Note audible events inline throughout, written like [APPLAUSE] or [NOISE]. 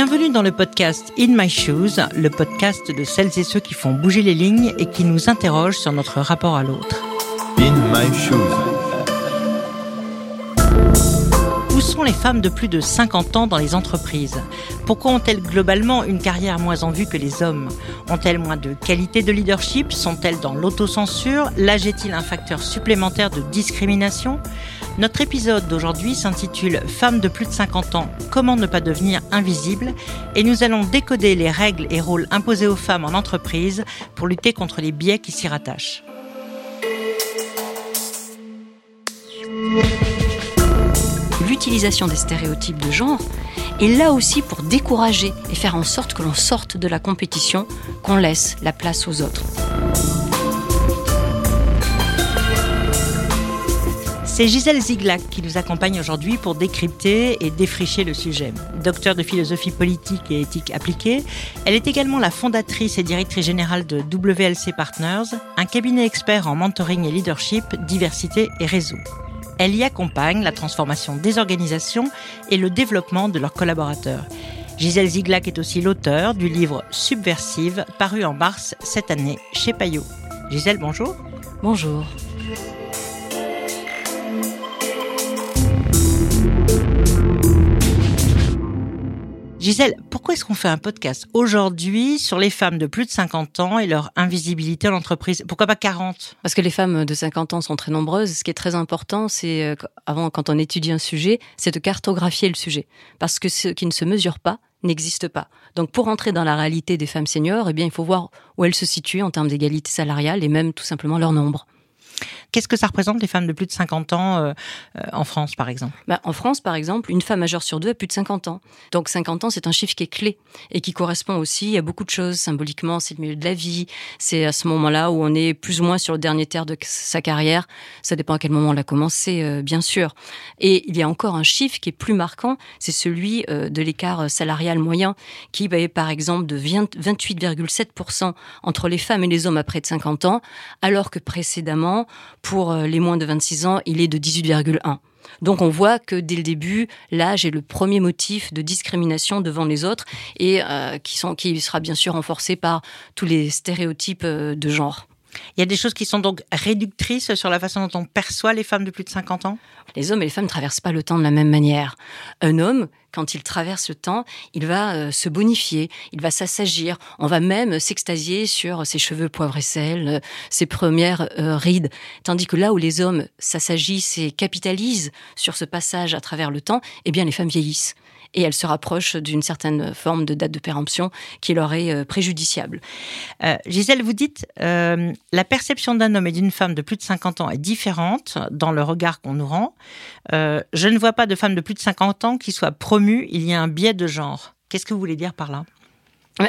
Bienvenue dans le podcast In My Shoes, le podcast de celles et ceux qui font bouger les lignes et qui nous interrogent sur notre rapport à l'autre. Sont les femmes de plus de 50 ans dans les entreprises. Pourquoi ont-elles globalement une carrière moins en vue que les hommes? Ont-elles moins de qualité de leadership? Sont-elles dans l'autocensure? L'âge est-il un facteur supplémentaire de discrimination? Notre épisode d'aujourd'hui s'intitule Femmes de plus de 50 ans, comment ne pas devenir invisible et nous allons décoder les règles et rôles imposés aux femmes en entreprise pour lutter contre les biais qui s'y rattachent. L'utilisation des stéréotypes de genre est là aussi pour décourager et faire en sorte que l'on sorte de la compétition, qu'on laisse la place aux autres. C'est Gisèle Ziglac qui nous accompagne aujourd'hui pour décrypter et défricher le sujet. Docteur de philosophie politique et éthique appliquée, elle est également la fondatrice et directrice générale de WLC Partners, un cabinet expert en mentoring et leadership, diversité et réseau. Elle y accompagne la transformation des organisations et le développement de leurs collaborateurs. Gisèle Ziglac est aussi l'auteur du livre Subversive, paru en mars cette année chez Payot. Gisèle, bonjour. Bonjour. Gisèle, pourquoi est-ce qu'on fait un podcast aujourd'hui sur les femmes de plus de 50 ans et leur invisibilité en entreprise? Pourquoi pas 40 Parce que les femmes de 50 ans sont très nombreuses. Ce qui est très important, c'est, euh, avant, quand on étudie un sujet, c'est de cartographier le sujet. Parce que ce qui ne se mesure pas n'existe pas. Donc pour entrer dans la réalité des femmes seniors, eh bien, il faut voir où elles se situent en termes d'égalité salariale et même tout simplement leur nombre. Qu'est-ce que ça représente les femmes de plus de 50 ans euh, euh, en France, par exemple? Bah, En France, par exemple, une femme majeure sur deux a plus de 50 ans. Donc 50 ans, c'est un chiffre qui est clé et qui correspond aussi à beaucoup de choses. Symboliquement, c'est le milieu de la vie. C'est à ce moment-là où on est plus ou moins sur le dernier terre de sa carrière. Ça dépend à quel moment on l'a commencé, euh, bien sûr. Et il y a encore un chiffre qui est plus marquant, c'est celui de l'écart salarial moyen, qui va, par exemple, de 28,7% entre les femmes et les hommes à près de 50 ans, alors que précédemment, pour euh, les moins de 26 ans, il est de 18,1. Donc on voit que dès le début, l'âge est le premier motif de discrimination devant les autres et euh, qui, sera bien sûr renforcé par tous les stéréotypes euh, de genre. Il y a des choses qui sont donc réductrices sur la façon dont on perçoit les femmes de plus de 50 ans? Les hommes et les femmes ne traversent pas le temps de la même manière. Un homme, quand il traverse le temps, il va euh, se bonifier, il va s'assagir, on va même s'extasier sur ses cheveux poivre et sel, euh, ses premières euh, rides. Tandis que là où les hommes s'assagissent et capitalisent sur ce passage à travers le temps, eh bien les femmes vieillissent et elles se rapprochent d'une certaine forme de date de péremption qui leur est préjudiciable. Gisèle, vous dites la perception d'un homme et d'une femme de plus de 50 ans est différente dans le regard qu'on nous rend. je ne vois pas de femme de plus de 50 ans qui soit pro il y a un biais de genre. Qu'est-ce que vous voulez dire par là?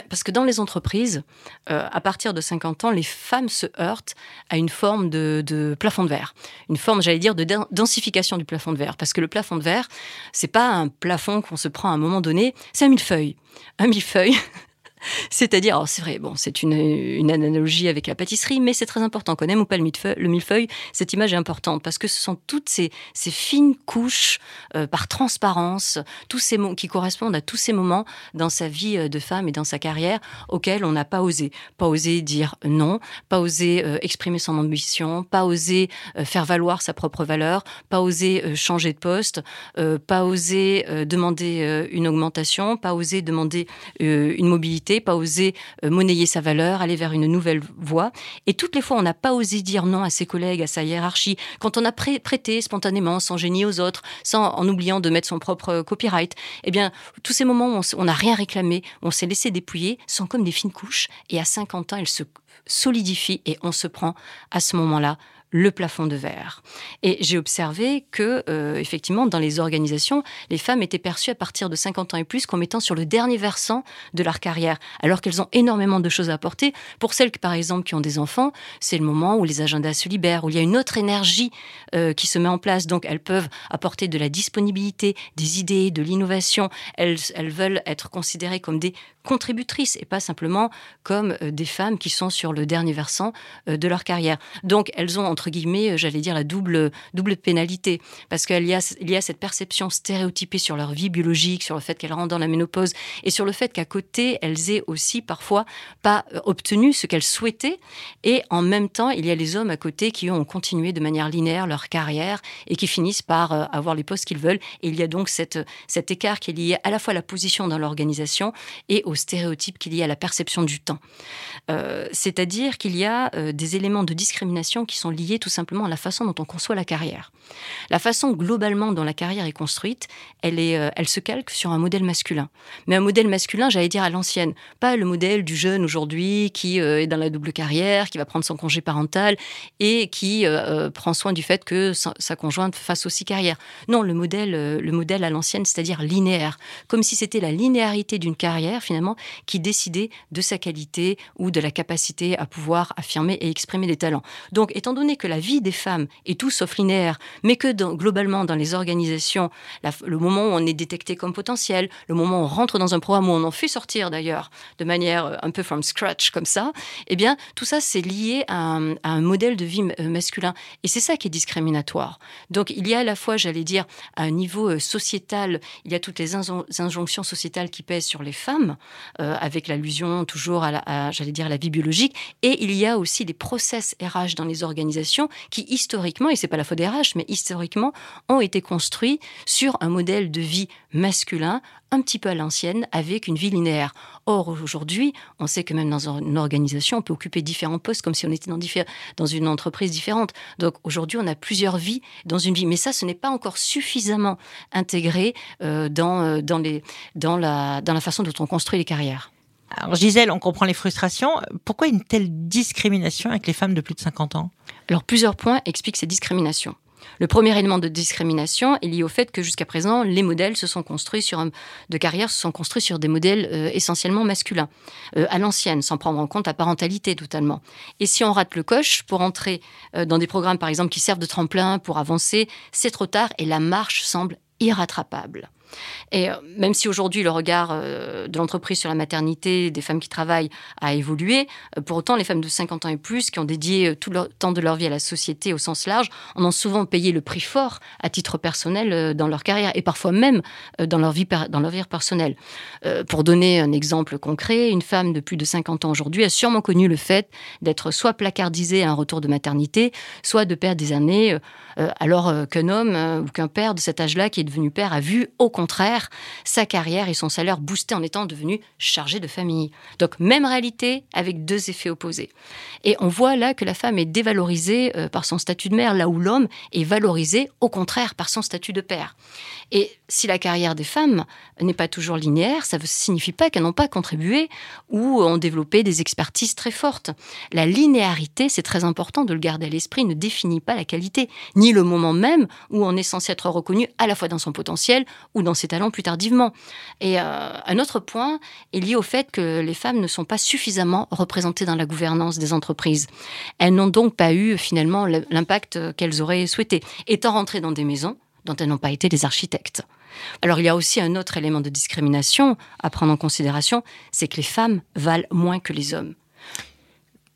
Parce que dans les entreprises, euh, à partir de 50 ans, les femmes se heurtent à une forme de, plafond de verre, une forme, j'allais dire, de densification du plafond de verre. Parce que le plafond de verre, c'est pas un plafond qu'on se prend à un moment donné, c'est un millefeuille. Un millefeuille, [LAUGHS] [LAUGHS] c'est-à-dire, c'est vrai, bon, c'est une, analogie avec la pâtisserie, mais c'est très important. Qu'on aime ou pas le millefeuille, le millefeuille, cette image est importante parce que ce sont toutes ces, fines couches euh, par transparence, tous ces mots qui correspondent à tous ces moments dans sa vie euh, de femme et dans sa carrière auxquels on n'a pas osé, pas osé dire non, pas osé euh, exprimer son ambition, pas osé faire valoir sa propre valeur, pas osé changer de poste, pas osé demander une augmentation, pas osé demander une mobilité pas osé euh, monnayer sa valeur, aller vers une nouvelle voie. Et toutes les fois, on n'a pas osé dire non à ses collègues, à sa hiérarchie. Quand on a prêté spontanément, sans génie aux autres, sans en oubliant de mettre son propre copyright, eh bien, tous ces moments où on n'a rien réclamé, on s'est laissé dépouiller, sont comme des fines couches. Et à 50 ans, elles se solidifient et on se prend à ce moment-là le plafond de verre. Et j'ai observé que, euh, effectivement, dans les organisations, les femmes étaient perçues à partir de 50 ans et plus comme étant sur le dernier versant de leur carrière, alors qu'elles ont énormément de choses à apporter. Pour celles, par exemple, qui ont des enfants, c'est le moment où les agendas se libèrent, où il y a une autre énergie euh, qui se met en place. Donc, elles peuvent apporter de la disponibilité, des idées, de l'innovation. Elles, veulent être considérées comme des contributrices et pas simplement comme euh, des femmes qui sont sur le dernier versant de leur carrière. Donc elles ont guillemets, j'allais dire la double double pénalité. Parce qu'il y a il y a cette perception stéréotypée sur leur vie biologique, sur le fait qu'elles rentrent dans la ménopause et sur le fait qu'à côté elles aient aussi parfois pas obtenu ce qu'elles souhaitaient. Et en même temps il y a les hommes à côté qui ont continué de manière linéaire leur carrière et qui finissent par avoir les postes qu'ils veulent. Et il y a donc cette, cet écart qui est lié à la fois à la position dans l'organisation et au stéréotype qui est lié à la perception du temps. Euh, c'est-à-dire qu'il y a euh, des éléments de discrimination qui sont liés tout simplement à la façon dont on conçoit la carrière. La façon globalement dont la carrière est construite, elle, est, euh, elle se calque sur un modèle masculin. Mais un modèle masculin, j'allais dire à l'ancienne, pas le modèle du jeune aujourd'hui qui est dans la double carrière, qui va prendre son congé parental et qui prend soin du fait que sa, sa conjointe fasse aussi carrière. Non, le modèle le modèle à l'ancienne, c'est-à-dire linéaire, comme si c'était la linéarité d'une carrière finalement qui décidait de sa qualité ou de la capacité à pouvoir affirmer et exprimer des talents. Donc, étant donné que la vie des femmes est tout sauf linéaire, mais que globalement dans les organisations, le moment où on est détecté comme potentiel, le moment où on rentre dans un programme où on en fait sortir d'ailleurs de manière euh, un peu from scratch comme ça, eh bien tout ça c'est lié à un, modèle de vie euh, masculin et c'est ça qui est discriminatoire. Donc il y a à la fois, j'allais dire, un niveau euh, sociétal, il y a toutes les injonctions sociétales qui pèsent sur les femmes, avec l'allusion toujours à, j'allais dire, la vie biologique. Et il y a aussi des process RH dans les organisations qui, historiquement, et c'est pas la faute des RH, mais historiquement, ont été construits sur un modèle de vie masculin un petit peu à l'ancienne, avec une vie linéaire. Or, aujourd'hui, on sait que même dans une organisation, on peut occuper différents postes comme si on était dans, une entreprise différente. Donc, aujourd'hui, on a plusieurs vies dans une vie. Mais ça, ce n'est pas encore suffisamment intégré euh, euh, dans la façon dont on construit les carrières. Alors Gisèle, on comprend les frustrations. Pourquoi une telle discrimination avec les femmes de plus de 50 ans? Alors plusieurs points expliquent ces discriminations. Le premier élément de discrimination est lié au fait que jusqu'à présent, les modèles se sont construits sur de carrière se sont construits sur des modèles euh, essentiellement masculins, euh, à l'ancienne, sans prendre en compte la parentalité totalement. Et si on rate le coche pour entrer euh, dans des programmes, par exemple, qui servent de tremplin pour avancer, c'est trop tard et la marche semble irrattrapable. Et euh, même si aujourd'hui le regard euh, de l'entreprise sur la maternité des femmes qui travaillent a évolué, euh, pour autant les femmes de 50 ans et plus qui ont dédié tout le temps de leur vie à la société au sens large en ont souvent payé le prix fort à titre personnel dans leur carrière et parfois même dans leur vie, dans leur vie personnelle. Pour donner un exemple concret, une femme de plus de 50 ans aujourd'hui a sûrement connu le fait d'être soit placardisée à un retour de maternité, soit de perdre des années, alors qu'un homme ou qu'un père de cet âge-là qui est devenu père a vu au contraire sa carrière et son salaire boostés en étant devenu chargé de famille. Donc même réalité avec deux effets opposés. Et on voit là que la femme est dévalorisée euh, par son statut de mère, là où l'homme est valorisé au contraire par son statut de père. Et si la carrière des femmes n'est pas toujours linéaire, ça ne signifie pas qu'elles n'ont pas contribué ou ont développé des expertises très fortes. La linéarité, c'est très important de le garder à l'esprit, ne définit pas la qualité, ni le moment même où on est censé être reconnu à la fois dans son potentiel ou dans ses talents plus tardivement. Et euh, un autre point est lié au fait que les femmes ne sont pas suffisamment représentées dans la gouvernance des entreprises. Elles n'ont donc pas eu finalement l'impact qu'elles auraient souhaité. Étant rentrées dans des maisons, dont elles n'ont pas été les architectes. Alors il y a aussi un autre élément de discrimination à prendre en considération, c'est que les femmes valent moins que les hommes.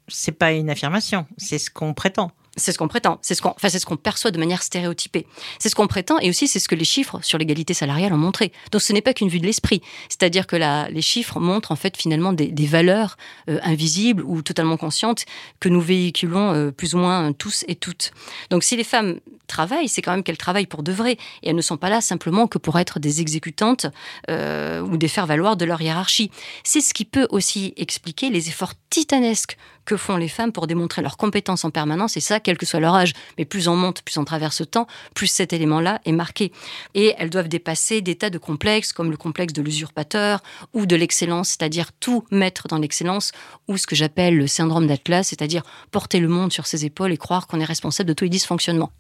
C'est pas une affirmation, c'est ce qu'on prétend. C'est ce qu'on prétend, c'est ce qu'on, enfin, c'est ce qu'on perçoit de manière stéréotypée. C'est ce qu'on prétend et aussi c'est ce que les chiffres sur l'égalité salariale ont montré. Donc ce n'est pas qu'une vue de l'esprit, c'est-à-dire que la, les chiffres montrent en fait finalement des, des valeurs euh, invisibles ou totalement conscientes que nous véhiculons euh, plus ou moins tous et toutes. Donc si les femmes travaillent, c'est quand même qu'elles travaillent pour de vrai et elles ne sont pas là simplement que pour être des exécutantes euh, ou des faire valoir de leur hiérarchie. C'est ce qui peut aussi expliquer les efforts titanesques que font les femmes pour démontrer leurs compétences en permanence, et ça, quel que soit leur âge. Mais plus on monte, plus on traverse le temps, plus cet élément-là est marqué. Et elles doivent dépasser des tas de complexes, comme le complexe de l'usurpateur ou de l'excellence, c'est-à-dire tout mettre dans l'excellence, ou ce que j'appelle le syndrome d'Atlas, c'est-à-dire porter le monde sur ses épaules et croire qu'on est responsable de tous les dysfonctionnements.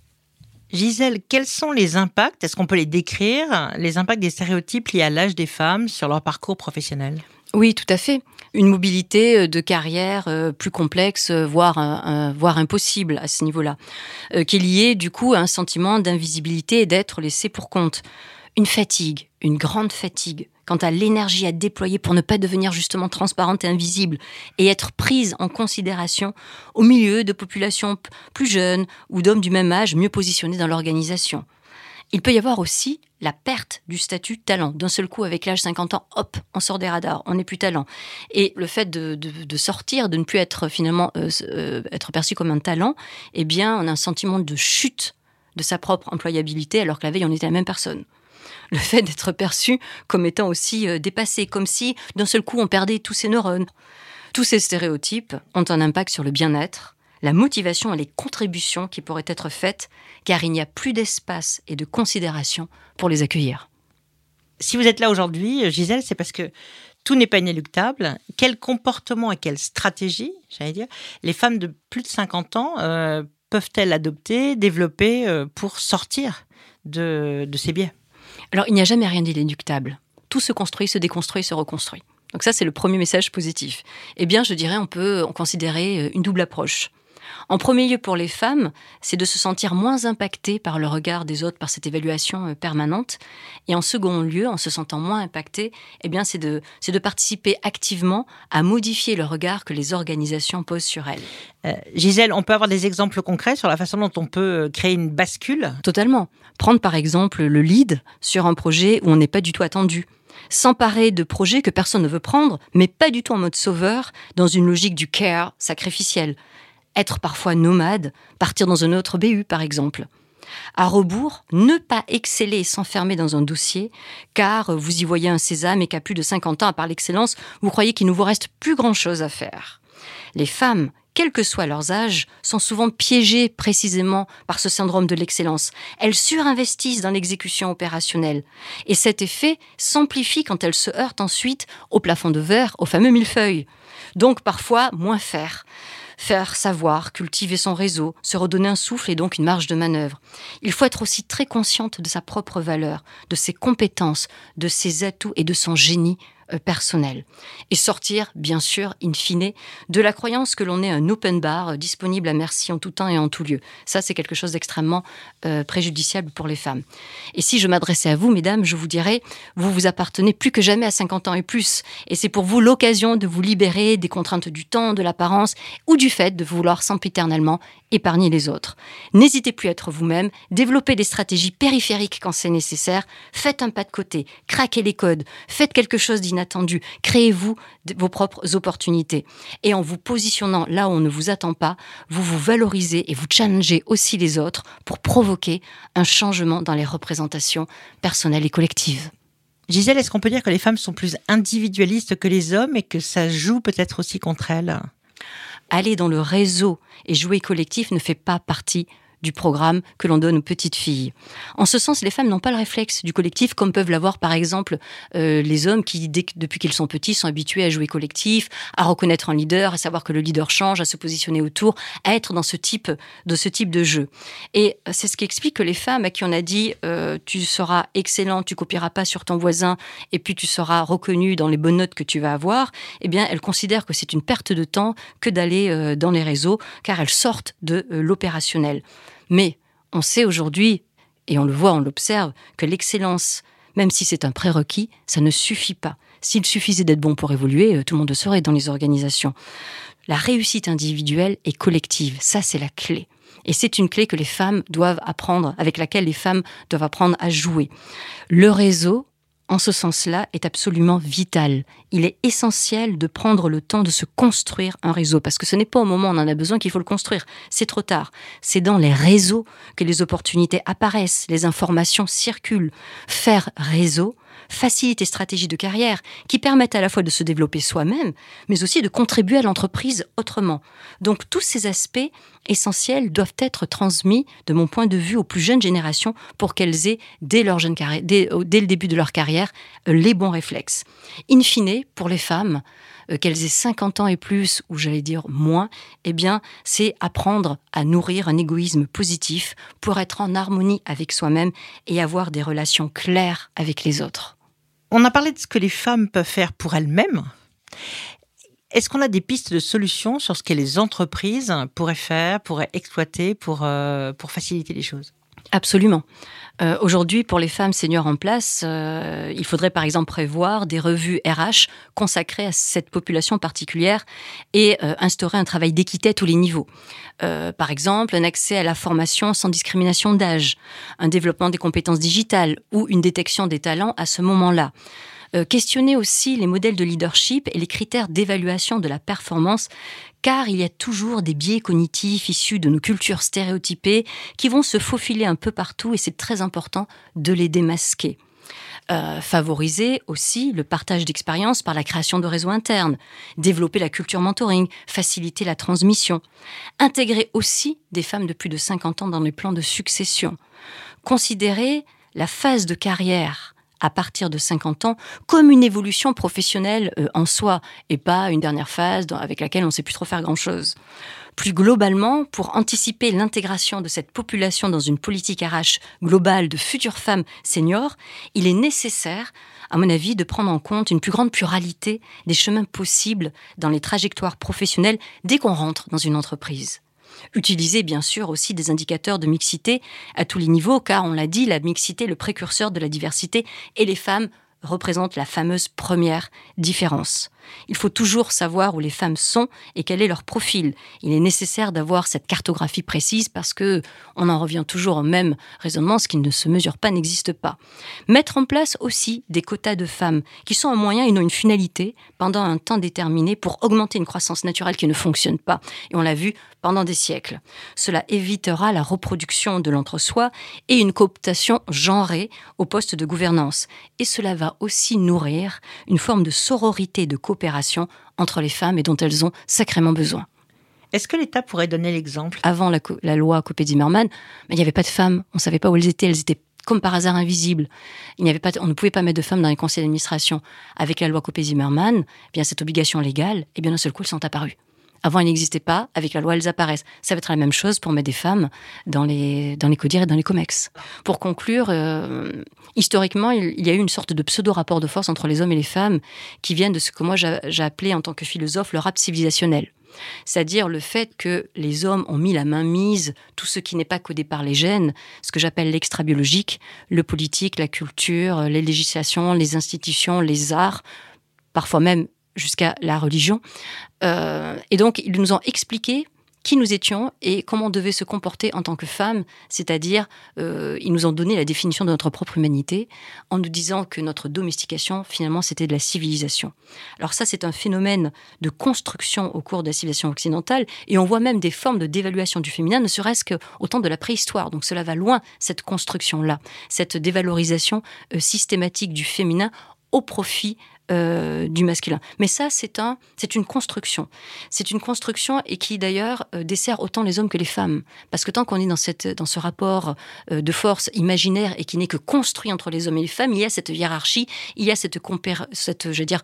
Gisèle, quels sont les impacts, est-ce qu'on peut les décrire, les impacts des stéréotypes liés à l'âge des femmes sur leur parcours professionnel? Oui, tout à fait. Une mobilité euh, de carrière euh, plus complexe, euh, voire, voire impossible à ce niveau-là, qui est liée du coup à un sentiment d'invisibilité et d'être laissé pour compte. Une fatigue, une grande fatigue quant à l'énergie à déployer pour ne pas devenir justement transparente et invisible et être prise en considération au milieu de populations plus jeunes ou d'hommes du même âge mieux positionnés dans l'organisation. Il peut y avoir aussi la perte du statut talent. D'un seul coup, avec l'âge 50 ans, hop, on sort des radars, on n'est plus talent. Et le fait de, sortir, de ne plus être finalement euh, euh, être perçu comme un talent, eh bien, on a un sentiment de chute de sa propre employabilité, alors que la veille, on était la même personne le fait d'être perçu comme étant aussi euh, dépassé, comme si d'un seul coup on perdait tous ses neurones. Tous ces stéréotypes ont un impact sur le bien-être, la motivation et les contributions qui pourraient être faites, car il n'y a plus d'espace et de considération pour les accueillir. Si vous êtes là aujourd'hui, Gisèle, c'est parce que tout n'est pas inéluctable. Quel comportement et quelle stratégie, j'allais dire, les femmes de plus de 50 ans euh, peuvent-elles adopter, développer euh, pour sortir de ces biais? Alors, il n'y a jamais rien d'inéluctable. Tout se construit, se déconstruit, se reconstruit. Donc ça, c'est le premier message positif. Eh bien, je dirais, on peut en considérer euh, une double approche. En premier lieu, pour les femmes, c'est de se sentir moins impactées par le regard des autres, par cette évaluation euh, permanente. Et en second lieu, en se sentant moins impactées, eh bien, c'est de, c'est de participer activement à modifier le regard que les organisations posent sur elles. Euh, Gisèle, on peut avoir des exemples concrets sur la façon dont on peut euh, créer une bascule? Totalement. Prendre par exemple le lead sur un projet où on n'est pas du tout attendu s'emparer de projets que personne ne veut prendre, mais pas du tout en mode sauveur, dans une logique du care sacrificiel être parfois nomade, partir dans un autre BU par exemple. À rebours, ne pas exceller et s'enfermer dans un dossier, car vous y voyez un sésame et qu'à plus de 50 ans, à part l'excellence, vous croyez qu'il ne vous reste plus grand-chose à faire. Les femmes, quel que soit leurs âges, sont souvent piégées précisément par ce syndrome de l'excellence. Elles surinvestissent dans l'exécution opérationnelle. Et cet effet s'amplifie quand elles se heurtent ensuite au plafond de verre, au fameux millefeuille. Donc parfois, moins faire faire savoir, cultiver son réseau, se redonner un souffle et donc une marge de manœuvre. Il faut être aussi très consciente de sa propre valeur, de ses compétences, de ses atouts et de son génie personnel. Et sortir, bien sûr, in fine, de la croyance que l'on est un open bar euh, disponible à merci en tout temps et en tout lieu. Ça, c'est quelque chose d'extrêmement euh, préjudiciable pour les femmes. Et si je m'adressais à vous, mesdames, je vous dirais, vous vous appartenez plus que jamais à 50 ans et plus. Et c'est pour vous l'occasion de vous libérer des contraintes du temps, de l'apparence ou du fait de vouloir sempiternellement épargner les autres. N'hésitez plus à être vous-même, développez des stratégies périphériques quand c'est nécessaire, faites un pas de côté, craquez les codes, faites quelque chose d'inattendu, créez-vous vos propres opportunités. Et en vous positionnant là où on ne vous attend pas, vous vous valorisez et vous challengez aussi les autres pour provoquer un changement dans les représentations personnelles et collectives. Gisèle, est-ce qu'on peut dire que les femmes sont plus individualistes que les hommes et que ça joue peut-être aussi contre elles? Aller dans le réseau et jouer collectif ne fait pas partie du programme que l'on donne aux petites filles. En ce sens, les femmes n'ont pas le réflexe du collectif comme peuvent l'avoir par exemple euh, les hommes qui, depuis qu'ils sont petits, sont habitués à jouer collectif, à reconnaître un leader, à savoir que le leader change, à se positionner autour, à être dans ce type de ce type de jeu. Et c'est ce qui explique que les femmes à qui on a dit euh, tu seras excellent, tu copieras pas sur ton voisin, et puis tu seras reconnu dans les bonnes notes que tu vas avoir, eh bien elles considèrent que c'est une perte de temps que d'aller euh, dans les réseaux, car elles sortent de l'opérationnel. Mais on sait aujourd'hui, et on le voit, on l'observe, que l'excellence, même si c'est un prérequis, ça ne suffit pas. S'il suffisait d'être bon pour évoluer, euh, tout le monde le saurait dans les organisations. La réussite individuelle et collective, ça c'est la clé. Et c'est une clé que les femmes doivent apprendre, avec laquelle les femmes doivent apprendre à jouer. Le réseau, en ce sens-là, est absolument vital. Il est essentiel de prendre le temps de se construire un réseau, parce que ce n'est pas au moment où on en a besoin qu'il faut le construire. C'est trop tard. C'est dans les réseaux que les opportunités apparaissent, les informations circulent. Faire réseau, facilite les stratégies de carrière qui permettent à la fois de se développer soi-même, mais aussi de contribuer à l'entreprise autrement. Donc tous ces aspects essentiels doivent être transmis, de mon point de vue, aux plus jeunes générations pour qu'elles aient, dès, leur jeune dès, le début de leur carrière, les bons réflexes. In fine, pour les femmes, euh, qu'elles aient 50 ans et plus, ou j'allais dire moins, eh bien, c'est apprendre à nourrir un égoïsme positif pour être en harmonie avec soi-même et avoir des relations claires avec les autres. On a parlé de ce que les femmes peuvent faire pour elles-mêmes. Est-ce qu'on a des pistes de solutions sur ce que les entreprises pourraient faire, pourraient exploiter pour, euh, pour faciliter les choses? Absolument. Euh, aujourd'hui, pour les femmes seniors en place, euh, il faudrait par exemple prévoir des revues RH consacrées à cette population particulière et euh, instaurer un travail d'équité à tous les niveaux. par exemple, un accès à la formation sans discrimination d'âge, un développement des compétences digitales ou une détection des talents à ce moment-là. Euh, questionner aussi les modèles de leadership et les critères d'évaluation de la performance, car il y a toujours des biais cognitifs issus de nos cultures stéréotypées qui vont se faufiler un peu partout et c'est très important de les démasquer. Euh, favoriser aussi le partage d'expériences par la création de réseaux internes, développer la culture mentoring, faciliter la transmission, intégrer aussi des femmes de plus de 50 ans dans les plans de succession, considérer la phase de carrière à partir de 50 ans comme une évolution professionnelle euh, en soi et pas une dernière phase avec laquelle on ne sait plus trop faire grand-chose. Plus globalement, pour anticiper l'intégration de cette population dans une politique RH globale de futures femmes seniors, il est nécessaire, à mon avis, de prendre en compte une plus grande pluralité des chemins possibles dans les trajectoires professionnelles dès qu'on rentre dans une entreprise. Utiliser bien sûr aussi des indicateurs de mixité à tous les niveaux, car on l'a dit, la mixité est le précurseur de la diversité et les femmes représentent la fameuse première différence. Il faut toujours savoir où les femmes sont et quel est leur profil. Il est nécessaire d'avoir cette cartographie précise parce que on en revient toujours au même raisonnement, ce qui ne se mesure pas n'existe pas. Mettre en place aussi des quotas de femmes qui sont un moyen et non une finalité pendant un temps déterminé pour augmenter une croissance naturelle qui ne fonctionne pas. Et on l'a vu pendant des siècles. Cela évitera la reproduction de l'entre-soi et une cooptation genrée au poste de gouvernance. Et cela va aussi nourrir une forme de sororité de coopération entre les femmes et dont elles ont sacrément besoin. Est-ce que l'État pourrait donner l'exemple? Avant la, loi Copé-Zimmermann, il n'y avait pas de femmes, on ne savait pas où elles étaient, elles étaient comme par hasard invisibles. Il n'y avait pas, on ne pouvait pas mettre de femmes dans les conseils d'administration. Avec la loi Copé-Zimmermann, eh bien cette obligation légale, et eh bien d'un seul coup, elles sont apparues. Avant, elles n'existaient pas. Avec la loi, elles apparaissent. Ça va être la même chose pour mettre des femmes dans les, dans les CODIR et dans les COMEX. Pour conclure, euh, historiquement, il, y a eu une sorte de pseudo-rapport de force entre les hommes et les femmes qui viennent de ce que moi j'ai appelé en tant que philosophe le rap civilisationnel. C'est-à-dire le fait que les hommes ont mis la main mise, tout ce qui n'est pas codé par les gènes, ce que j'appelle l'extra-biologique, le politique, la culture, les législations, les institutions, les arts, parfois même jusqu'à la religion. Euh, et donc, ils nous ont expliqué qui nous étions et comment on devait se comporter en tant que femmes, c'est-à-dire euh, ils nous ont donné la définition de notre propre humanité en nous disant que notre domestication finalement c'était de la civilisation. Alors ça c'est un phénomène de construction au cours de la civilisation occidentale et on voit même des formes de dévaluation du féminin ne serait-ce qu'au temps de la préhistoire. Donc cela va loin cette construction-là, cette dévalorisation euh, systématique du féminin au profit euh, du masculin. Mais ça, c'est un, c'est une construction. C'est une construction et qui d'ailleurs euh, dessert autant les hommes que les femmes. Parce que tant qu'on est dans cette, dans ce rapport euh, de force imaginaire et qui n'est que construit entre les hommes et les femmes, il y a cette hiérarchie, il y a cette, cette je veux dire,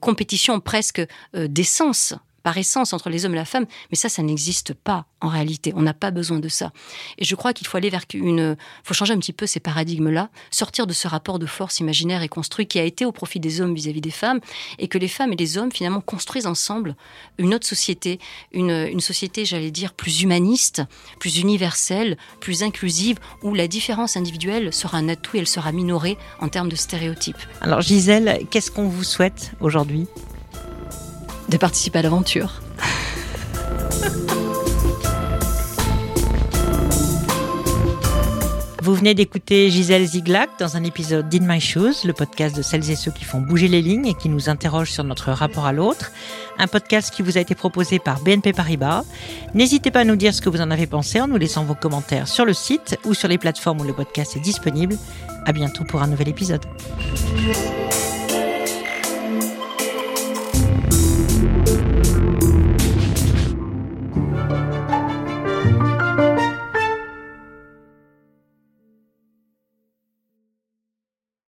compétition presque d'essence par essence entre les hommes et la femme, mais ça, ça n'existe pas en réalité. On n'a pas besoin de ça. Et je crois qu'il faut aller vers une, faut changer un petit peu ces paradigmes-là, sortir de ce rapport de force imaginaire et construit qui a été au profit des hommes vis-à-vis des femmes, et que les femmes et les hommes finalement construisent ensemble une autre société, une, une société, j'allais dire, plus humaniste, plus universelle, plus inclusive, où la différence individuelle sera un atout et elle sera minorée en termes de stéréotypes. Alors Gisèle, qu'est-ce qu'on vous souhaite aujourd'hui? De participer à l'aventure. Vous venez d'écouter Gisèle Ziglac dans un épisode d'In My Shoes, le podcast de celles et ceux qui font bouger les lignes et qui nous interrogent sur notre rapport à l'autre. Un podcast qui vous a été proposé par BNP Paribas. N'hésitez pas à nous dire ce que vous en avez pensé en nous laissant vos commentaires sur le site ou sur les plateformes où le podcast est disponible. À bientôt pour un nouvel épisode.